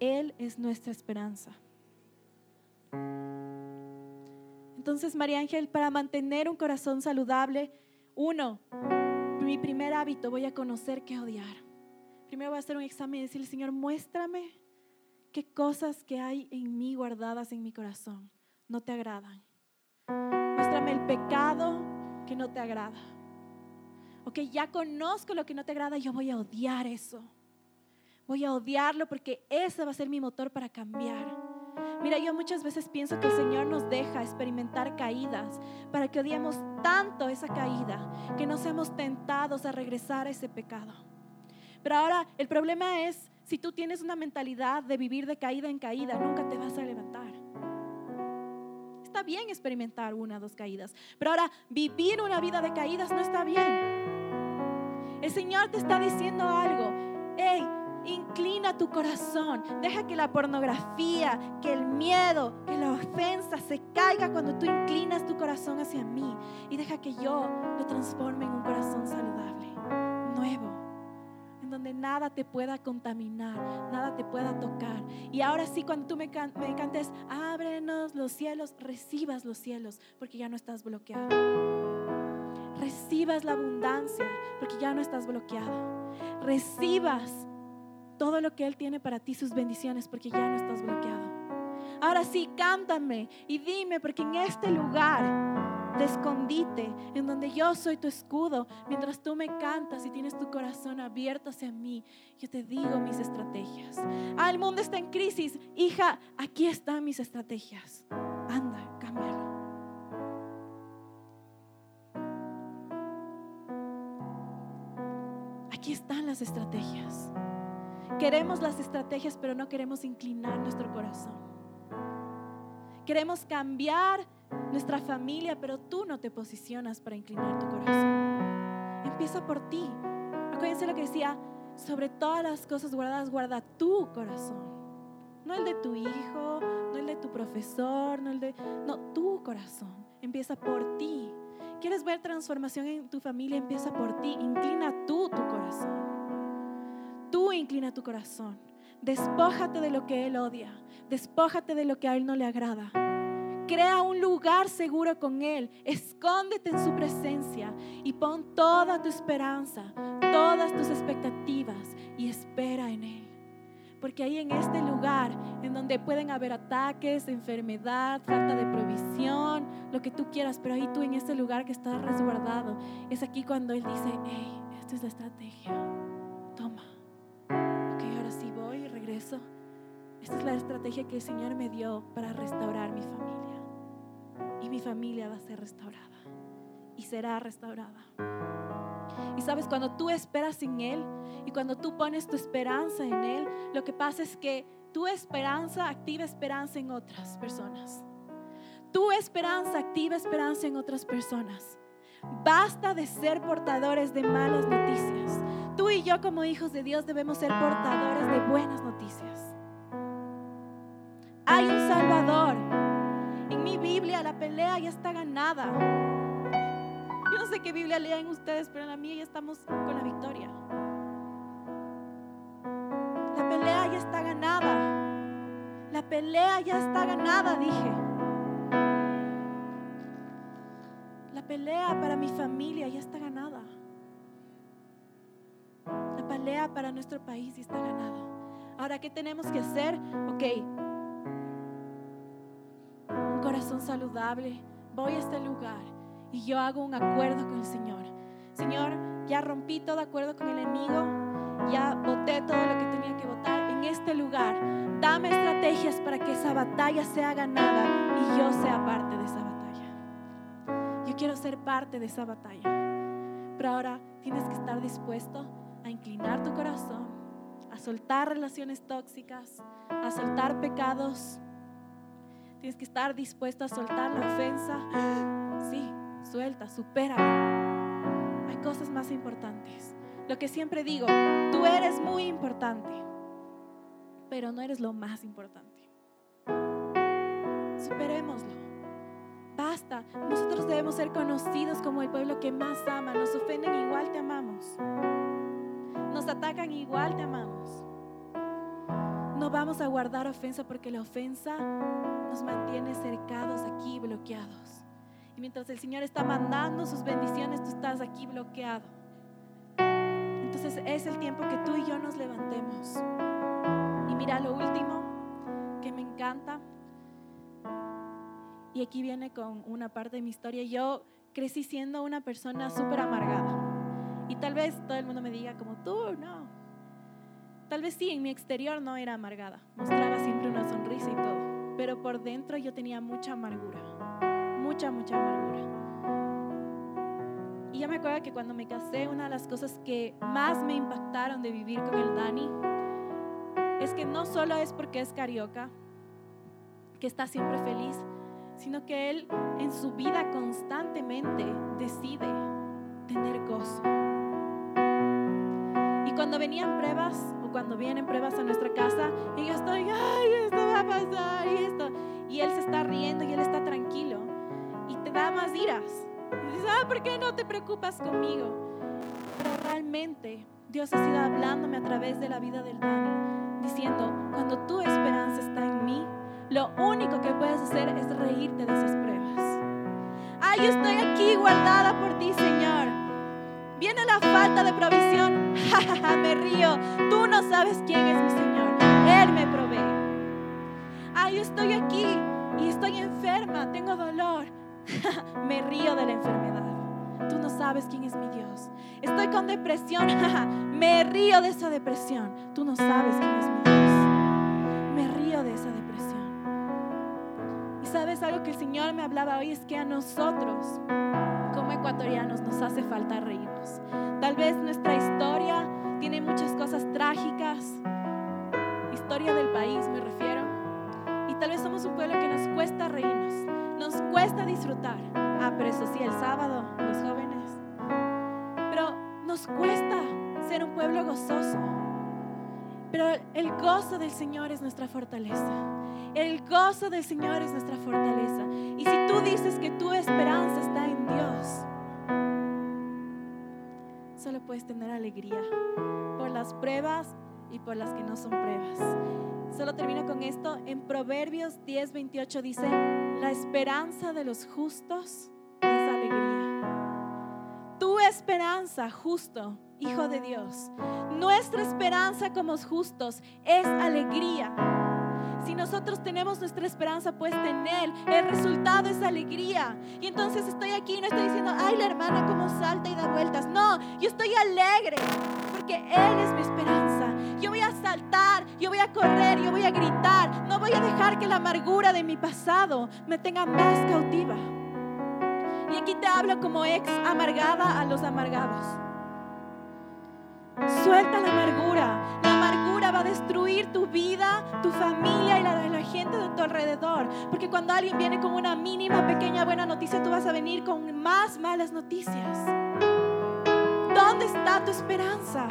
Él es nuestra esperanza. Entonces, María Ángel, para mantener un corazón saludable, uno, mi primer hábito, voy a conocer qué odiar. Primero voy a hacer un examen y decirle, Señor, muéstrame qué cosas que hay en mí guardadas en mi corazón no te agradan. Muéstrame el pecado que no te agrada. Ok, ya conozco lo que no te agrada, yo voy a odiar eso. Voy a odiarlo porque ese va a ser mi motor para cambiar. Mira, yo muchas veces pienso que el Señor nos deja experimentar caídas para que odiemos tanto esa caída que no seamos tentados a regresar a ese pecado. Pero ahora el problema es, si tú tienes una mentalidad de vivir de caída en caída, nunca te vas a levantar. Está bien experimentar una o dos caídas, pero ahora vivir una vida de caídas no está bien. El Señor te está diciendo algo. Hey, Inclina tu corazón. Deja que la pornografía, que el miedo, que la ofensa se caiga cuando tú inclinas tu corazón hacia mí. Y deja que yo lo transforme en un corazón saludable, nuevo. Donde nada te pueda contaminar, nada te pueda tocar. Y ahora sí, cuando tú me, me cantes, ábrenos los cielos, recibas los cielos, porque ya no estás bloqueado recibas la abundancia, porque ya no estás bloqueado. Recibas todo lo que Él tiene para ti, sus bendiciones, porque ya no estás bloqueado. Ahora sí, cántame y dime, porque en este lugar de escondite, en donde yo soy tu escudo, mientras tú me cantas y tienes tu corazón abierto hacia mí, yo te digo mis estrategias. Ah, el mundo está en crisis. Hija, aquí están mis estrategias. Anda, cámbialo. Aquí están las estrategias. Queremos las estrategias, pero no queremos inclinar nuestro corazón. Queremos cambiar nuestra familia, pero tú no te posicionas para inclinar tu corazón. Empieza por ti. Acuérdense lo que decía, sobre todas las cosas guardadas, guarda tu corazón. No el de tu hijo, no el de tu profesor, no el de... No, tu corazón. Empieza por ti. ¿Quieres ver transformación en tu familia? Empieza por ti. Inclina tú tu corazón. Tú inclina tu corazón. Despójate de lo que Él odia. Despójate de lo que a Él no le agrada. Crea un lugar seguro con Él. Escóndete en su presencia y pon toda tu esperanza, todas tus expectativas y espera en Él. Porque ahí en este lugar, en donde pueden haber ataques, enfermedad, falta de provisión, lo que tú quieras, pero ahí tú en este lugar que estás resguardado, es aquí cuando Él dice, hey, esta es la estrategia, regreso. Esta es la estrategia que el Señor me dio para restaurar mi familia y mi familia va a ser restaurada y será restaurada. Y sabes, cuando tú esperas en Él y cuando tú pones tu esperanza en Él, lo que pasa es que tu esperanza activa esperanza en otras personas. Tu esperanza activa esperanza en otras personas. Basta de ser portadores de malas noticias. Tú y yo como hijos de Dios debemos ser portadores de buenas noticias. Hay un Salvador en mi Biblia la pelea ya está ganada. Yo no sé qué Biblia lean ustedes, pero en la mía ya estamos con la victoria. La pelea ya está ganada. La pelea ya está ganada, dije. La pelea para mi familia ya está ganada. La pelea para nuestro país ya está ganada. Ahora, ¿qué tenemos que hacer? Ok, corazón saludable, voy a este lugar y yo hago un acuerdo con el Señor. Señor, ya rompí todo acuerdo con el enemigo, ya voté todo lo que tenía que votar en este lugar. Dame estrategias para que esa batalla sea ganada y yo sea parte de esa batalla. Yo quiero ser parte de esa batalla. Pero ahora tienes que estar dispuesto a inclinar tu corazón, a soltar relaciones tóxicas, a soltar pecados Tienes que estar dispuesto a soltar la ofensa. Sí, suelta, supera. Hay cosas más importantes. Lo que siempre digo, tú eres muy importante, pero no eres lo más importante. Superémoslo. Basta. Nosotros debemos ser conocidos como el pueblo que más ama. Nos ofenden igual, te amamos. Nos atacan igual, te amamos. No vamos a guardar ofensa porque la ofensa nos mantiene cercados aquí, bloqueados. Y mientras el Señor está mandando sus bendiciones, tú estás aquí bloqueado. Entonces es el tiempo que tú y yo nos levantemos. Y mira lo último que me encanta. Y aquí viene con una parte de mi historia. Yo crecí siendo una persona súper amargada. Y tal vez todo el mundo me diga como tú, no. Tal vez sí, en mi exterior no era amargada. Mostraba siempre una sonrisa y todo pero por dentro yo tenía mucha amargura, mucha, mucha amargura. Y ya me acuerdo que cuando me casé, una de las cosas que más me impactaron de vivir con el Dani es que no solo es porque es carioca, que está siempre feliz, sino que él en su vida constantemente decide tener gozo. Cuando venían pruebas, cuando vienen pruebas a nuestra casa y yo estoy, ay, esto va a pasar y esto. Y él se está riendo y él está tranquilo. Y te da más iras. Y dices, ah, ¿por qué no te preocupas conmigo? Pero realmente Dios ha sido hablándome a través de la vida del Dani, diciendo, cuando tu esperanza está en mí, lo único que puedes hacer es reírte de esas pruebas. Ay, yo estoy aquí guardada por ti, Señor. Viene la falta de provisión. me río. Tú no sabes quién es mi Señor. Él me provee. Ay, yo estoy aquí y estoy enferma, tengo dolor. me río de la enfermedad. Tú no sabes quién es mi Dios. Estoy con depresión. me río de esa depresión. Tú no sabes quién es mi Dios. Me río de esa depresión. Y sabes algo que el Señor me hablaba hoy es que a nosotros ecuatorianos nos hace falta reírnos. Tal vez nuestra historia tiene muchas cosas trágicas, historia del país me refiero. Y tal vez somos un pueblo que nos cuesta reírnos, nos cuesta disfrutar. Ah, pero eso sí, el sábado, los jóvenes. Pero nos cuesta ser un pueblo gozoso. Pero el gozo del Señor es nuestra fortaleza. El gozo del Señor es nuestra fortaleza. Y si tú dices que tu esperanza está en Dios, solo puedes tener alegría por las pruebas y por las que no son pruebas. Solo termino con esto. En Proverbios 10, 28 dice, la esperanza de los justos es alegría. Tu esperanza, justo, Hijo de Dios. Nuestra esperanza como justos es alegría. Si nosotros tenemos nuestra esperanza puesta en Él, el resultado es alegría. Y entonces estoy aquí y no estoy diciendo, ay, la hermana como salta y da vueltas. No, yo estoy alegre porque Él es mi esperanza. Yo voy a saltar, yo voy a correr, yo voy a gritar. No voy a dejar que la amargura de mi pasado me tenga más cautiva. Y aquí te hablo como ex amargada a los amargados. Suelta la amargura. La amargura va a destruir tu vida, tu familia y la de la gente de tu alrededor. Porque cuando alguien viene con una mínima, pequeña, buena noticia, tú vas a venir con más malas noticias. ¿Dónde está tu esperanza?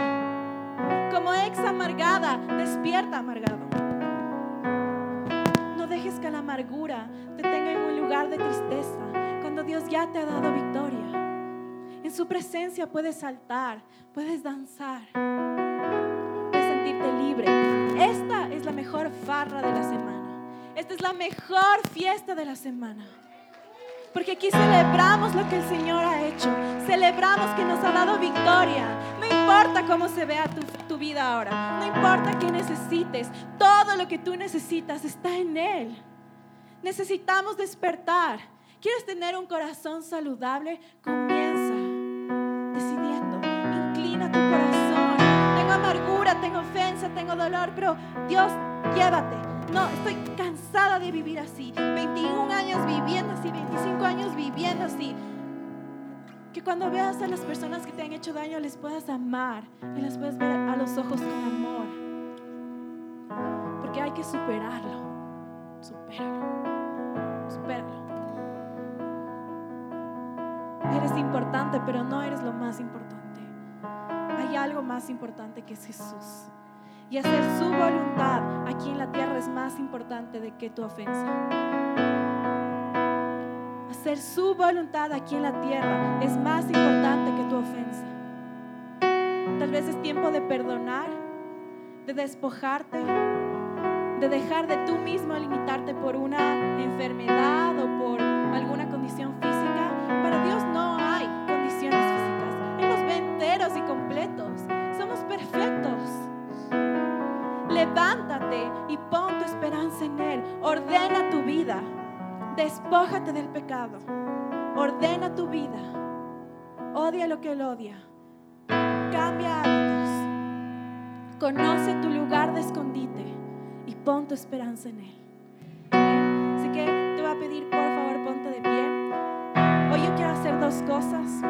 Como ex amargada, despierta amargado. No dejes que la amargura te tenga en un lugar de tristeza cuando Dios ya te ha dado victoria. En su presencia puedes saltar, puedes danzar, puedes sentirte libre. Esta es la mejor farra de la semana. Esta es la mejor fiesta de la semana. Porque aquí celebramos lo que el Señor ha hecho. Celebramos que nos ha dado victoria. No importa cómo se vea tu, tu, vida ahora. No importa qué necesites. Todo lo que tú necesitas está en Él. Necesitamos despertar. ¿Quieres tener un corazón saludable? Decidiendo. Tu corazón. Tengo amargura, tengo ofensa, tengo dolor, pero Dios, llévate. No, estoy cansada de vivir así. 21 años viviendo así, 25 años viviendo así. Que cuando veas a las personas que te han hecho daño les puedas amar y las puedas ver a los ojos con amor. Porque hay que superarlo. Supéralo. Supéralo. Eres importante, pero no eres lo más importante. Algo más importante que es Jesús. Y hacer su voluntad aquí en la tierra es más importante de que tu ofensa. Hacer su voluntad aquí en la tierra es más importante que tu ofensa. Tal vez es tiempo de perdonar, de despojarte, de dejar de tú mismo limitarte por una enfermedad o por Despójate del pecado. Ordena tu vida. Odia lo que Él odia. Cambia hábitos. Conoce tu lugar de escondite y pon tu esperanza en Él. Así que te voy a pedir, por favor, ponte de pie. Hoy yo quiero hacer dos cosas.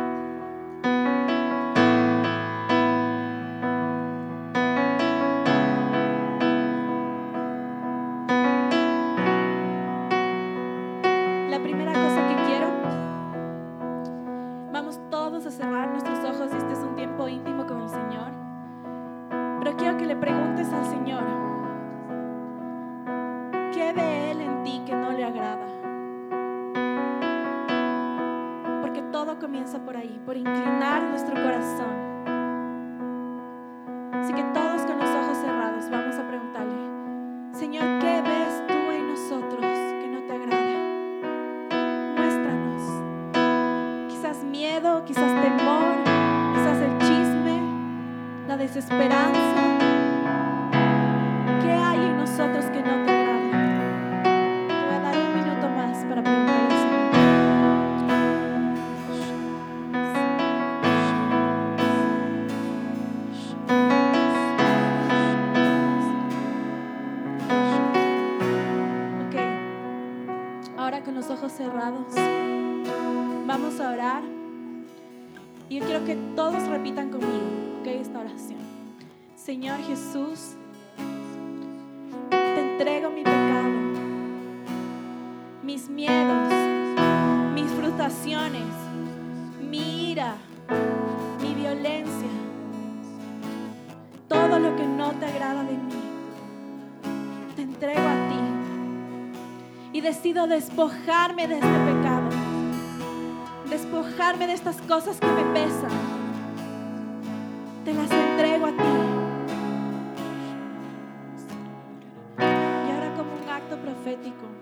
Desesperanza. Señor Jesús, te entrego mi pecado, mis miedos, mis frustraciones, mi ira, mi violencia, todo lo que no te agrada de mí, te entrego a ti y decido despojarme de este pecado, despojarme de estas cosas que me pesan. Te las profético.